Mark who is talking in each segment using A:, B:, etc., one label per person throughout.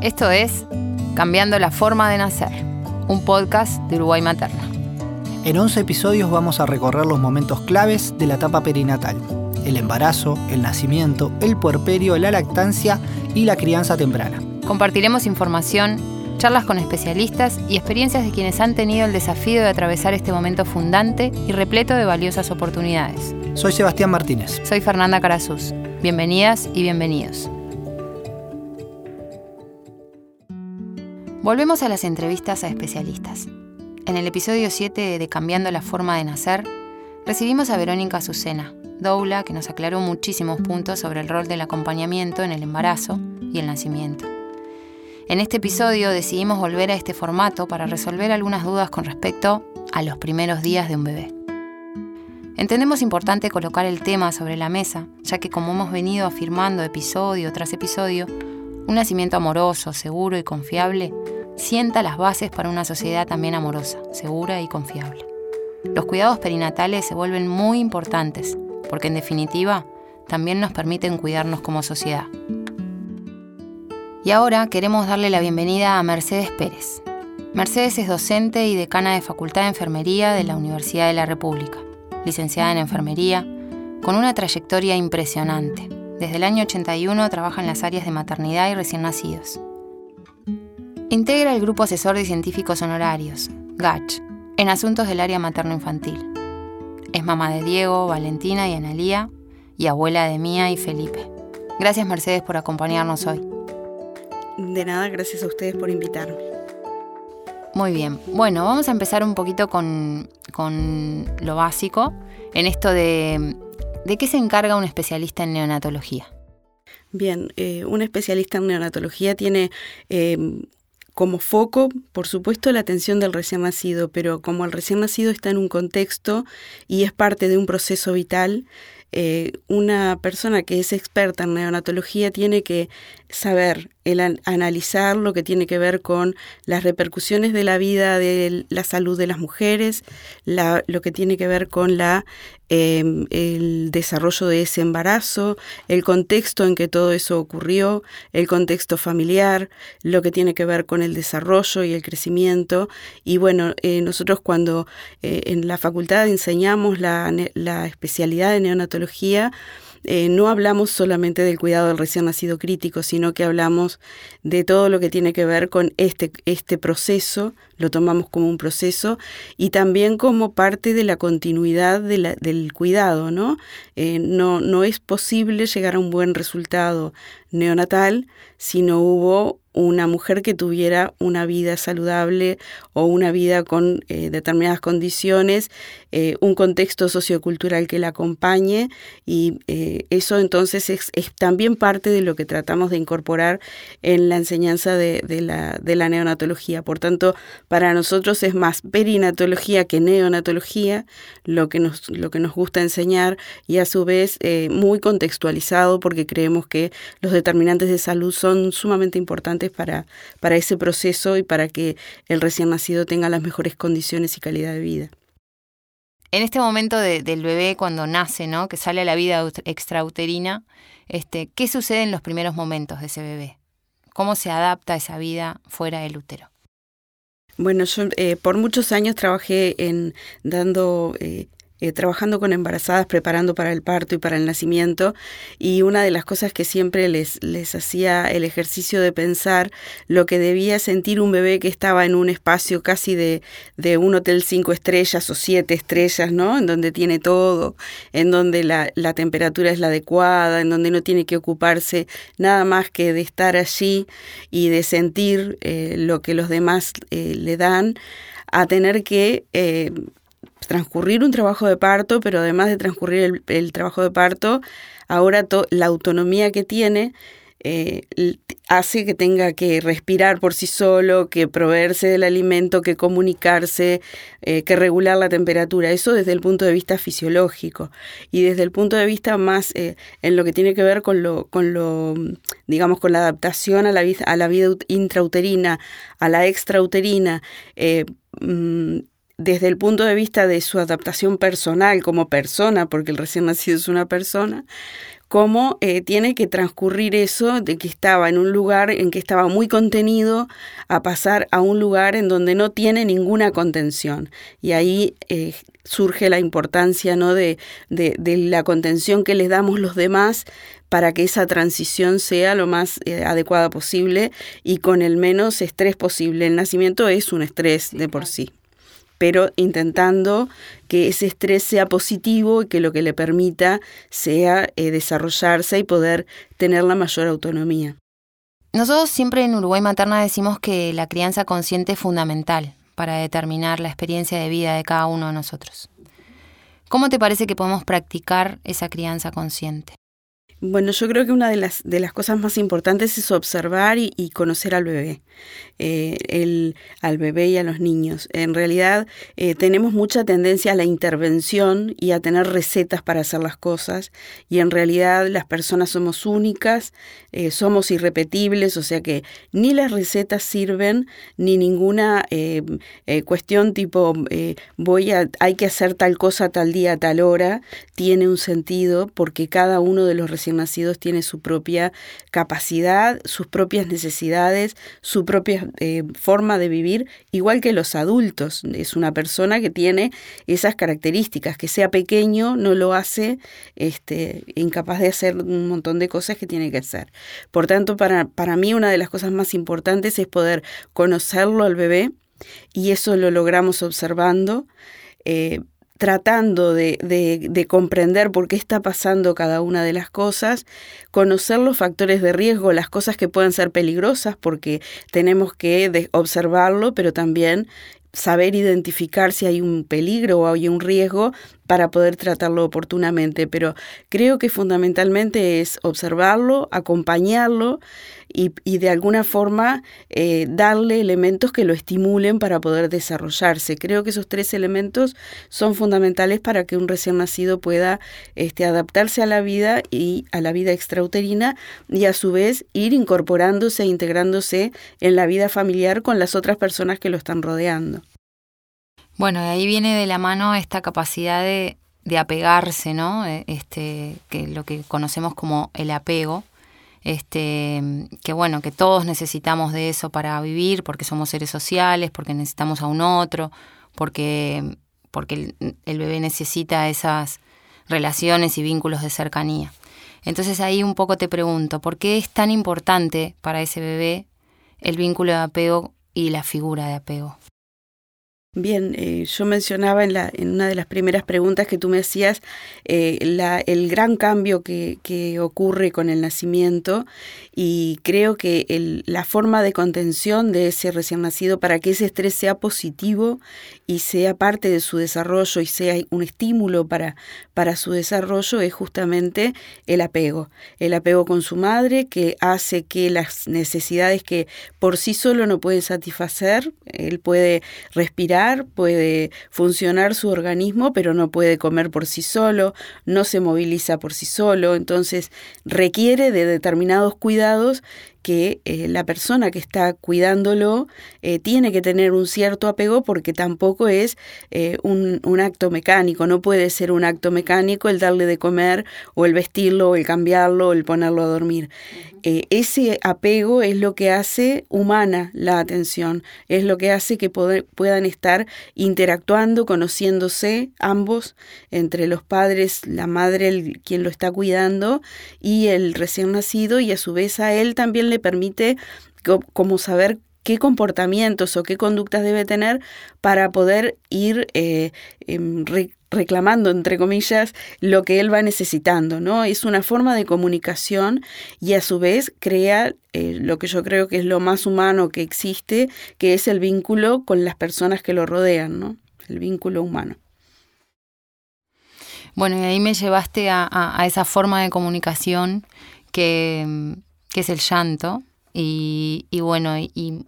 A: Esto es Cambiando la forma de nacer, un podcast de Uruguay Materna.
B: En 11 episodios vamos a recorrer los momentos claves de la etapa perinatal. El embarazo, el nacimiento, el puerperio, la lactancia y la crianza temprana.
A: Compartiremos información, charlas con especialistas y experiencias de quienes han tenido el desafío de atravesar este momento fundante y repleto de valiosas oportunidades.
B: Soy Sebastián Martínez.
A: Soy Fernanda Carazuz. Bienvenidas y bienvenidos. Volvemos a las entrevistas a especialistas. En el episodio 7 de Cambiando la forma de nacer, recibimos a Verónica Azucena, doula, que nos aclaró muchísimos puntos sobre el rol del acompañamiento en el embarazo y el nacimiento. En este episodio decidimos volver a este formato para resolver algunas dudas con respecto a los primeros días de un bebé. Entendemos importante colocar el tema sobre la mesa, ya que como hemos venido afirmando episodio tras episodio, un nacimiento amoroso, seguro y confiable sienta las bases para una sociedad también amorosa, segura y confiable. Los cuidados perinatales se vuelven muy importantes porque en definitiva también nos permiten cuidarnos como sociedad. Y ahora queremos darle la bienvenida a Mercedes Pérez. Mercedes es docente y decana de Facultad de Enfermería de la Universidad de la República, licenciada en Enfermería, con una trayectoria impresionante. Desde el año 81 trabaja en las áreas de maternidad y recién nacidos. Integra el Grupo Asesor de Científicos Honorarios, GACH, en asuntos del área materno-infantil. Es mamá de Diego, Valentina y Analía, y abuela de Mía y Felipe. Gracias Mercedes por acompañarnos hoy.
C: De nada, gracias a ustedes por invitarme.
A: Muy bien, bueno, vamos a empezar un poquito con, lo básico, en esto de, ¿de qué se encarga un especialista en neonatología?
C: Bien, eh, un especialista en neonatología tiene eh, como foco, por supuesto, la atención del recién nacido, pero como el recién nacido está en un contexto y es parte de un proceso vital, eh, una persona que es experta en neonatología tiene que saber el analizar lo que tiene que ver con las repercusiones de la vida, de la salud de las mujeres, lo que tiene que ver con la, em, el desarrollo de ese embarazo, el contexto en que todo eso ocurrió, el contexto familiar, lo que tiene que ver con el desarrollo y el crecimiento. Y bueno, eh, nosotros cuando eh, en la facultad enseñamos la, la especialidad de neonatología, eh, no hablamos solamente del cuidado del recién nacido crítico, sino que hablamos de todo lo que tiene que ver con este, este proceso, lo tomamos como un proceso y también como parte de la continuidad del cuidado, ¿no? Eh, ¿no? No es posible llegar a un buen resultado neonatal si no hubo una mujer que tuviera una vida saludable o una vida con eh, determinadas condiciones, eh, un contexto sociocultural que la acompañe y eh, eso entonces es, también parte de lo que tratamos de incorporar en la enseñanza de, la, de, la, neonatología. Por tanto, para nosotros es más perinatología que neonatología lo que nos, lo que nos gusta enseñar y a su vez muy contextualizado porque creemos que los determinantes de salud son sumamente importantes para, para ese proceso y para que el recién nacido tenga las mejores condiciones y calidad de vida.
A: En este momento del bebé cuando nace, ¿no? que sale a la vida extrauterina, este, ¿qué sucede en los primeros momentos de ese bebé? ¿Cómo se adapta esa vida fuera del útero?
C: Bueno, yo eh, por muchos años trabajé en dando eh, eh, trabajando con embarazadas, preparando para el parto y para el nacimiento, y una de las cosas que siempre les, les hacía el ejercicio de pensar lo que debía sentir un bebé que estaba en un espacio casi de, de un hotel cinco estrellas o siete estrellas, ¿no? En donde tiene todo, en donde la, la temperatura es la adecuada, en donde no tiene que ocuparse nada más que de estar allí y de sentir eh, lo que los demás eh, le dan a tener que transcurrir un trabajo de parto, pero además de transcurrir el, trabajo de parto, ahora la autonomía que tiene eh, hace que tenga que respirar por sí solo, que proveerse del alimento, que comunicarse, eh, que regular la temperatura. Eso desde el punto de vista fisiológico. Y desde el punto de vista más eh, en lo que tiene que ver con lo, con lo, digamos, con la adaptación a la, vida intrauterina, a la extrauterina, mm, desde el punto de vista de su adaptación personal como persona, porque el recién nacido es una persona, cómo eh, tiene que transcurrir eso de que estaba en un lugar en que estaba muy contenido a pasar a un lugar en donde no tiene ninguna contención. Y ahí eh, surge la importancia ¿no? de, de, la contención que les damos los demás para que esa transición sea lo más eh, adecuada posible y con el menos estrés posible. El nacimiento es un estrés de por sí pero intentando que ese estrés sea positivo y que lo que le permita sea eh, desarrollarse y poder tener la mayor autonomía.
A: Nosotros siempre en Uruguay Materna decimos que la crianza consciente es fundamental para determinar la experiencia de vida de cada uno de nosotros. ¿Cómo te parece que podemos practicar esa crianza consciente?
C: Bueno, yo creo que una de las, de las cosas más importantes es observar y, conocer al bebé, eh, el, al bebé y a los niños. En realidad eh, tenemos mucha tendencia a la intervención y a tener recetas para hacer las cosas y en realidad las personas somos únicas, eh, somos irrepetibles, o sea que ni las recetas sirven ni ninguna cuestión tipo voy a, hay que hacer tal cosa tal día, tal hora, tiene un sentido porque cada uno de los nacidos tiene su propia capacidad, sus propias necesidades, su propia eh, forma de vivir, igual que los adultos. Es una persona que tiene esas características, que sea pequeño no lo hace este, incapaz de hacer un montón de cosas que tiene que hacer. Por tanto, para, para mí una de las cosas más importantes es poder conocerlo al bebé y eso lo logramos observando. Eh, tratando de, de, comprender por qué está pasando cada una de las cosas, conocer los factores de riesgo, las cosas que pueden ser peligrosas, porque tenemos que observarlo, pero también saber identificar si hay un peligro o hay un riesgo para poder tratarlo oportunamente. Pero creo que fundamentalmente es observarlo, acompañarlo y, de alguna forma eh, darle elementos que lo estimulen para poder desarrollarse. Creo que esos tres elementos son fundamentales para que un recién nacido pueda este, adaptarse a la vida y a la vida extrauterina y a su vez ir incorporándose e integrándose en la vida familiar con las otras personas que lo están rodeando.
A: Bueno, de ahí viene de la mano esta capacidad de, de apegarse, ¿no? Eh, este, que lo que conocemos como el apego, este, que bueno, que todos necesitamos de eso para vivir, porque somos seres sociales, porque necesitamos a un otro, porque, porque el, bebé necesita esas relaciones y vínculos de cercanía. Entonces ahí un poco te pregunto, ¿por qué es tan importante para ese bebé el vínculo de apego y la figura de apego?
C: Bien, eh, yo mencionaba en, la, en una de las primeras preguntas que tú me hacías eh, el gran cambio que, ocurre con el nacimiento y creo que la forma de contención de ese recién nacido para que ese estrés sea positivo y sea parte de su desarrollo y sea un estímulo para, para su desarrollo es justamente el apego. El apego con su madre que hace que las necesidades que por sí solo no puede satisfacer, él puede respirar, puede funcionar su organismo, pero no puede comer por sí solo, no se moviliza por sí solo, entonces requiere de determinados cuidados que eh, la persona que está cuidándolo eh, tiene que tener un cierto apego porque tampoco es eh, un, un, acto mecánico, no puede ser un acto mecánico el darle de comer o el vestirlo o el cambiarlo o el ponerlo a dormir. ese apego es lo que hace humana la atención, es lo que hace que puedan estar interactuando, conociéndose ambos, entre los padres, la madre, el, quien lo está cuidando y el recién nacido y a su vez a él también le permite como saber qué comportamientos o qué conductas debe tener para poder ir eh, em, reclamando, entre comillas, lo que él va necesitando, ¿no? Es una forma de comunicación y a su vez crea eh, lo que yo creo que es lo más humano que existe, que es el vínculo con las personas que lo rodean, ¿no? El vínculo humano.
A: Bueno, y ahí me llevaste a esa forma de comunicación que que es el llanto. Y, y bueno, y,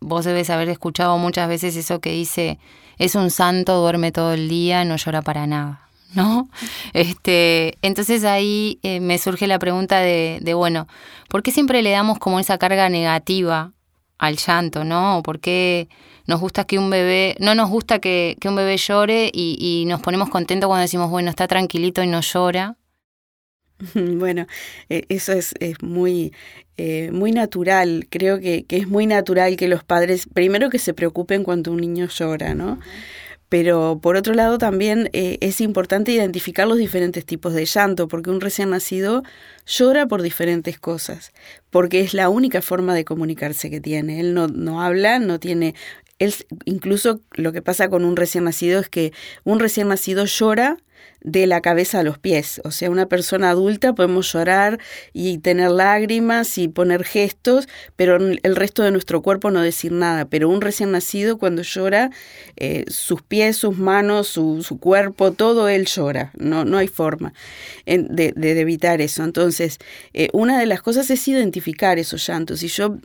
A: vos debes haber escuchado muchas veces eso que dice, es un santo, duerme todo el día, no llora para nada. ¿No? Este, entonces ahí eh, me surge la pregunta de, de, bueno, ¿por qué siempre le damos como esa carga negativa al llanto, ¿no? ¿O por qué nos gusta que un bebé, no nos gusta que, que un bebé llore y, y, nos ponemos contentos cuando decimos, bueno, está tranquilito y no llora?
C: Bueno, e, eso es, muy, eh, muy natural. Creo que, es muy natural que los padres, primero que se preocupen cuando un niño llora, ¿no? Pero por otro lado también eh, es importante identificar los diferentes tipos de llanto, porque un recién nacido llora por diferentes cosas, porque es la única forma de comunicarse que tiene. Él no, no habla, no tiene... Él, incluso lo que pasa con un recién nacido es que un recién nacido llora de la cabeza a los pies. O sea, una persona adulta podemos llorar y tener lágrimas y poner gestos, pero el resto de nuestro cuerpo no decir nada. Pero un recién nacido cuando llora, eh, sus pies, sus manos, su, su, cuerpo, todo él llora. No, no hay forma de, de, evitar eso. Entonces, eh, una de las cosas es identificar esos llantos. Y yo,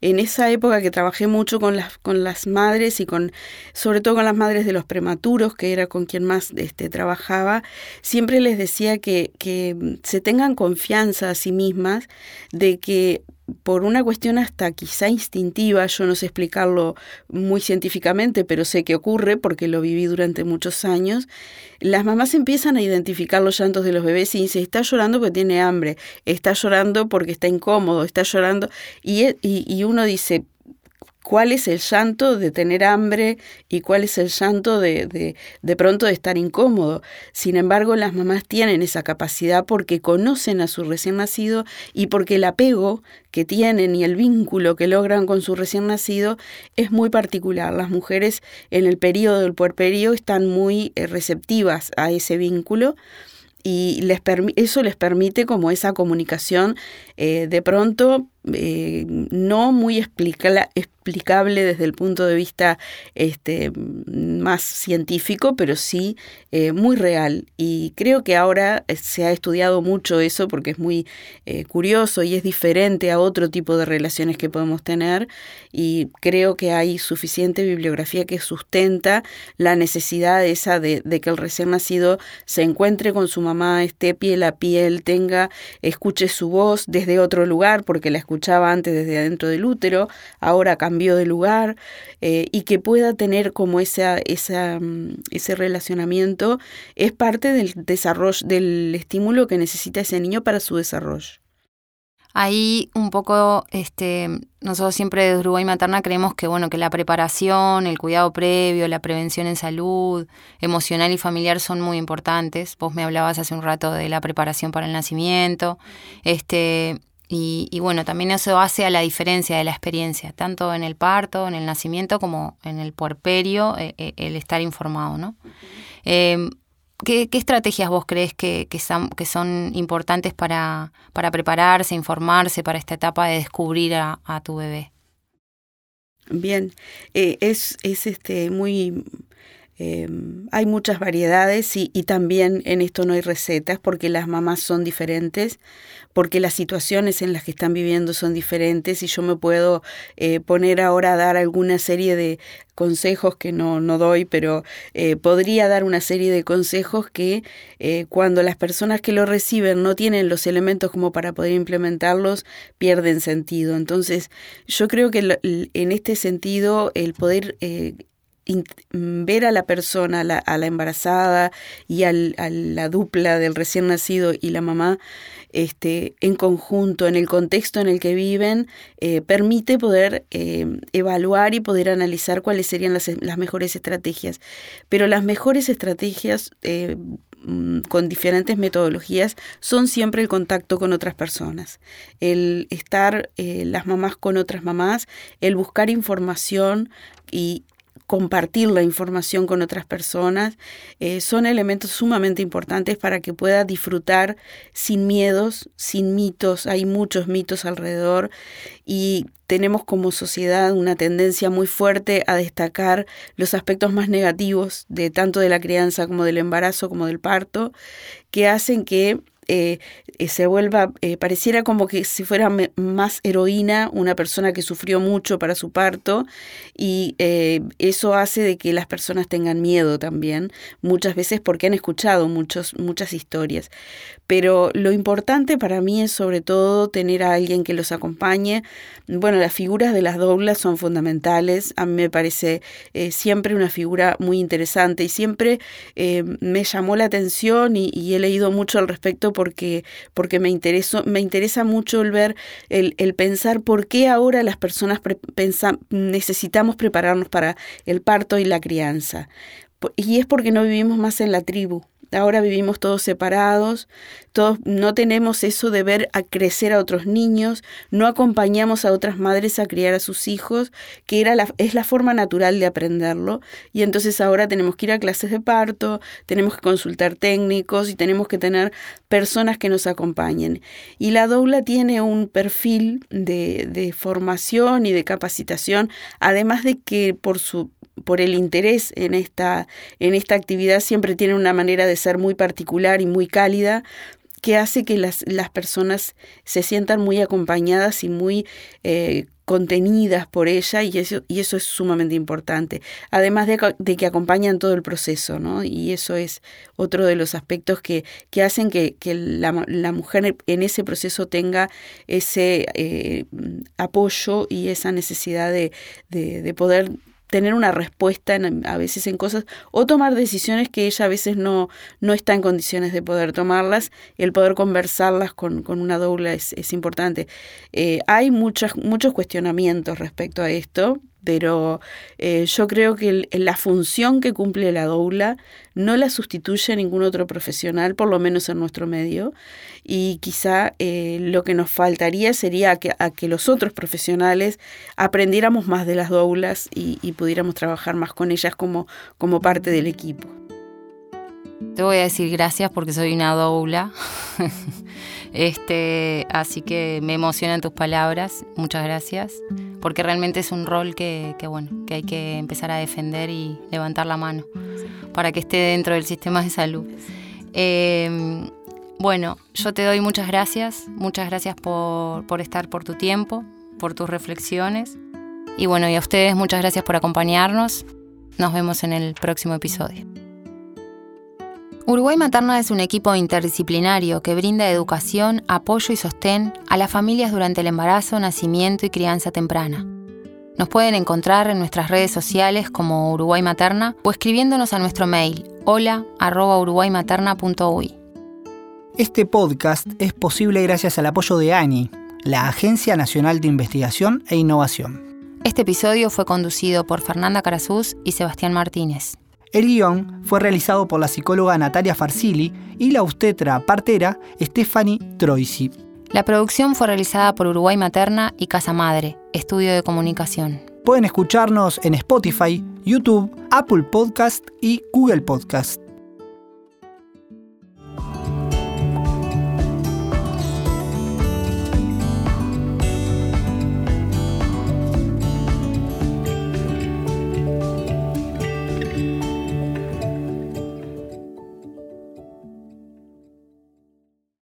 C: en esa época que trabajé mucho con las, con las madres y con, sobre todo con las madres de los prematuros, que era con quien más este, trabajaba, siempre les decía que, que se tengan confianza a sí mismas de que por una cuestión hasta quizá instintiva, yo no sé explicarlo muy científicamente, pero sé que ocurre porque lo viví durante muchos años, las mamás empiezan a identificar los llantos de los bebés y dicen, está llorando porque tiene hambre, está llorando porque está incómodo, está llorando, y, y, y uno dice, cuál es el llanto de tener hambre y cuál es el llanto de, de, de, pronto de estar incómodo. Sin embargo, las mamás tienen esa capacidad porque conocen a su recién nacido y porque el apego que tienen y el vínculo que logran con su recién nacido es muy particular. Las mujeres en el periodo del puerperio están muy eh, receptivas a ese vínculo y les eso les permite como esa comunicación eh, de pronto eh, no muy explicable desde el punto de vista este, más científico, pero sí eh, muy real. Y creo que ahora se ha estudiado mucho eso porque es muy curioso y es diferente a otro tipo de relaciones que podemos tener. Y creo que hay suficiente bibliografía que sustenta la necesidad esa de, de que el recién nacido se encuentre con su mamá, esté piel a piel, tenga, escuche su voz desde otro lugar, porque la escuchaba antes desde adentro del útero, ahora cambió de lugar, eh, y que pueda tener como esa, esa, mm, ese relacionamiento, es parte del desarrollo, del estímulo que necesita ese niño para su desarrollo.
A: Ahí un poco, este, nosotros siempre desde Uruguay Materna creemos que bueno, que la preparación, el cuidado previo, la prevención en salud, emocional y familiar son muy importantes. Vos me hablabas hace un rato de la preparación para el nacimiento, este, y, bueno, también eso hace a la diferencia de la experiencia, tanto en el parto, en el nacimiento, como en el puerperio, eh, eh, el estar informado, ¿no? Eh, ¿Qué, estrategias vos crees que, son, importantes para, prepararse, informarse para esta etapa de descubrir a, tu bebé?
C: Bien, eh, es, este, muy... Eh, hay muchas variedades y, también en esto no hay recetas porque las mamás son diferentes porque las situaciones en las que están viviendo son diferentes y yo me puedo eh, poner ahora a dar alguna serie de consejos que no, no doy, pero eh, podría dar una serie de consejos que eh, cuando las personas que lo reciben no tienen los elementos como para poder implementarlos, pierden sentido. Entonces, yo creo que en este sentido, el poder ver a la persona, a la, embarazada y a la dupla del recién nacido y la mamá, este, en conjunto, en el contexto en el que viven, eh, permite poder eh, evaluar y poder analizar cuáles serían las, mejores estrategias. Pero las mejores estrategias eh, mm, con diferentes metodologías son siempre el contacto con otras personas, el estar las mamás con otras mamás, el buscar información y compartir la información con otras personas, eh, son elementos sumamente importantes para que pueda disfrutar sin miedos, sin mitos. Hay muchos mitos alrededor y tenemos como sociedad una tendencia muy fuerte a destacar los aspectos más negativos de tanto de la crianza como del embarazo como del parto, que hacen que eh, eh, se vuelva, eh, pareciera como que si fuera más heroína una persona que sufrió mucho para su parto y eso hace de que las personas tengan miedo también, muchas veces porque han escuchado muchos, muchas historias. Pero lo importante para mí es sobre todo tener a alguien que los acompañe. Bueno, las figuras de las doblas son fundamentales, a mí me parece siempre una figura muy interesante y siempre me llamó la atención y he leído mucho al respecto porque, porque me, interesó, me interesa mucho el ver, el, el pensar por qué ahora las personas necesitamos prepararnos para el parto y la crianza. Y es porque no vivimos más en la tribu, Ahora vivimos todos separados, todos no tenemos eso de ver a crecer a otros niños, no acompañamos a otras madres a criar a sus hijos, que era la, es la forma natural de aprenderlo, y entonces ahora tenemos que ir a clases de parto, tenemos que consultar técnicos y tenemos que tener personas que nos acompañen. Y la doula tiene un perfil de, de formación y de capacitación, además de que por su por el interés en esta, en esta actividad siempre tiene una manera de ser muy particular y muy cálida que hace que las, las personas se sientan muy acompañadas y muy eh, contenidas por ella y eso, y eso es sumamente importante. Además de, que acompañan todo el proceso, ¿no? Y eso es otro de los aspectos que, que hacen que, que la, la, mujer en ese proceso tenga ese eh, apoyo y esa necesidad de, de, de poder tener una respuesta a veces en cosas o tomar decisiones que ella a veces no, no está en condiciones de poder tomarlas. El poder conversarlas con, con una doula es, es importante. Eh, hay muchas, muchos cuestionamientos respecto a esto pero eh, yo creo que la función que cumple la doula no la sustituye ningún otro profesional, por lo menos en nuestro medio, y quizá eh, lo que nos faltaría sería que, a que los otros profesionales aprendiéramos más de las doulas y, y pudiéramos trabajar más con ellas como, como parte del equipo.
A: Te voy a decir gracias porque soy una doula. Este, así que me emocionan tus palabras, muchas gracias, porque realmente es un rol que, bueno, que hay que empezar a defender y levantar la mano para que esté dentro del sistema de salud. Em, bueno, yo te doy muchas gracias, muchas gracias por, por estar, por tu tiempo, por tus reflexiones. Y bueno, y a ustedes muchas gracias por acompañarnos. Nos vemos en el próximo episodio. Uruguay Materna es un equipo interdisciplinario que brinda educación, apoyo y sostén a las familias durante el embarazo, nacimiento y crianza temprana. Nos pueden encontrar en nuestras redes sociales como Uruguay Materna o escribiéndonos a nuestro mail hola
B: Este podcast es posible gracias al apoyo de ANI, la Agencia Nacional de Investigación e Innovación.
A: Este episodio fue conducido por Fernanda Carazús y Sebastián Martínez.
B: El guion fue realizado por la psicóloga Natalia Farsili y la obstetra partera Stephanie Troisi.
A: La producción fue realizada por Uruguay Materna y Casa Madre, estudio de comunicación.
B: Pueden escucharnos en Spotify, YouTube, Apple Podcast y Google Podcast.